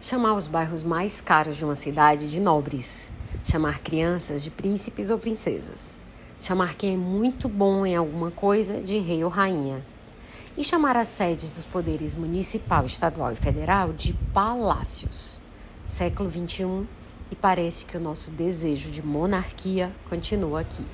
chamar os bairros mais caros de uma cidade de nobres, chamar crianças de príncipes ou princesas, chamar quem é muito bom em alguma coisa de rei ou rainha, e chamar as sedes dos poderes municipal, estadual e federal de palácios. Século XXI e parece que o nosso desejo de monarquia continua aqui.